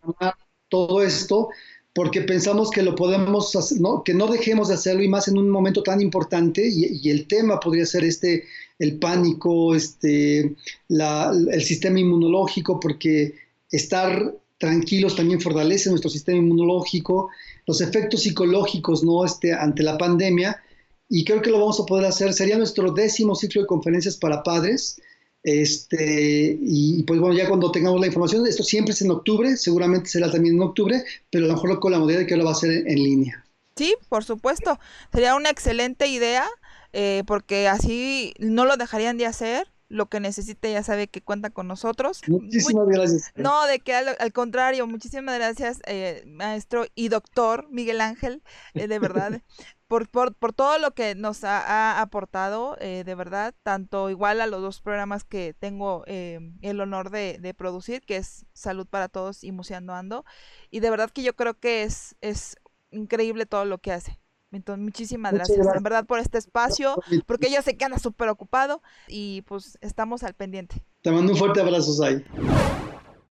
Speaker 2: todo esto, porque pensamos que lo podemos hacer, ¿no? que no dejemos de hacerlo y más en un momento tan importante y, y el tema podría ser este, el pánico, este, la, el sistema inmunológico, porque estar tranquilos también fortalece nuestro sistema inmunológico, los efectos psicológicos ¿no? este, ante la pandemia, y creo que lo vamos a poder hacer. Sería nuestro décimo ciclo de conferencias para padres. Este, y pues bueno, ya cuando tengamos la información, esto siempre es en octubre, seguramente será también en octubre, pero a lo mejor con la modalidad de que lo va a hacer en, línea.
Speaker 1: Sí, por supuesto. Sería una excelente idea, eh, porque así no lo dejarían de hacer lo que necesite ya sabe que cuenta con nosotros.
Speaker 2: Muchísimas gracias.
Speaker 1: No, de que al, contrario, muchísimas gracias, eh, maestro y doctor Miguel Ángel, eh, de verdad, por, por, por, todo lo que nos ha, aportado, eh, de verdad, tanto igual a los dos programas que tengo el honor de, de, producir, que es Salud para Todos y Museando Ando, y de verdad que yo creo que es, es increíble todo lo que hace. Entonces, muchísimas gracias, en verdad, por este espacio, porque ella se queda súper ocupado y pues estamos al pendiente.
Speaker 2: Te mando un fuerte abrazo, Sai.